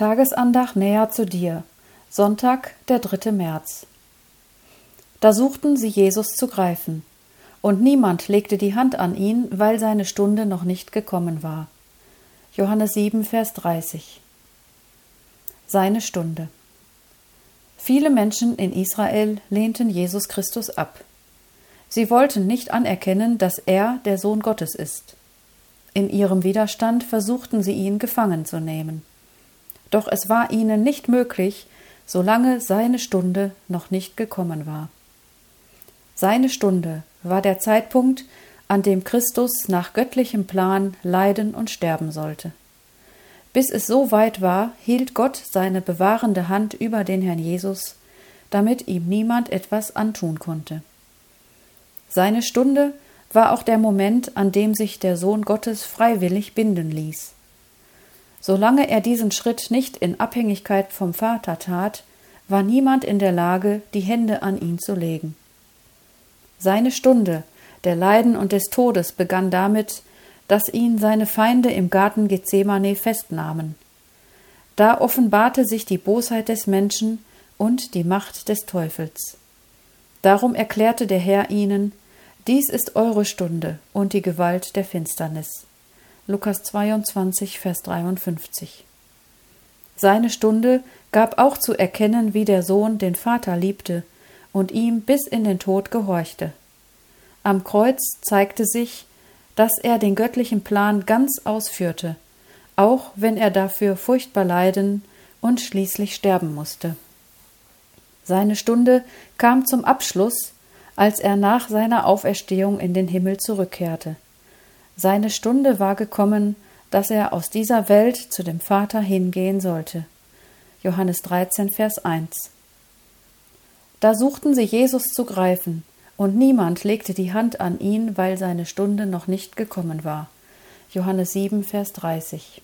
Tagesandacht näher zu dir. Sonntag, der 3. März. Da suchten sie Jesus zu greifen. Und niemand legte die Hand an ihn, weil seine Stunde noch nicht gekommen war. Johannes 7, Vers 30. Seine Stunde. Viele Menschen in Israel lehnten Jesus Christus ab. Sie wollten nicht anerkennen, dass er der Sohn Gottes ist. In ihrem Widerstand versuchten sie ihn gefangen zu nehmen. Doch es war ihnen nicht möglich, solange seine Stunde noch nicht gekommen war. Seine Stunde war der Zeitpunkt, an dem Christus nach göttlichem Plan leiden und sterben sollte. Bis es so weit war, hielt Gott seine bewahrende Hand über den Herrn Jesus, damit ihm niemand etwas antun konnte. Seine Stunde war auch der Moment, an dem sich der Sohn Gottes freiwillig binden ließ. Solange er diesen Schritt nicht in Abhängigkeit vom Vater tat, war niemand in der Lage, die Hände an ihn zu legen. Seine Stunde der Leiden und des Todes begann damit, dass ihn seine Feinde im Garten Gethsemane festnahmen. Da offenbarte sich die Bosheit des Menschen und die Macht des Teufels. Darum erklärte der Herr ihnen, dies ist eure Stunde und die Gewalt der Finsternis. Lukas 22, Vers 53. Seine Stunde gab auch zu erkennen, wie der Sohn den Vater liebte und ihm bis in den Tod gehorchte. Am Kreuz zeigte sich, dass er den göttlichen Plan ganz ausführte, auch wenn er dafür furchtbar leiden und schließlich sterben musste. Seine Stunde kam zum Abschluss, als er nach seiner Auferstehung in den Himmel zurückkehrte. Seine Stunde war gekommen, dass er aus dieser Welt zu dem Vater hingehen sollte. Johannes 13, Vers 1. Da suchten sie Jesus zu greifen, und niemand legte die Hand an ihn, weil seine Stunde noch nicht gekommen war. Johannes 7, Vers 30.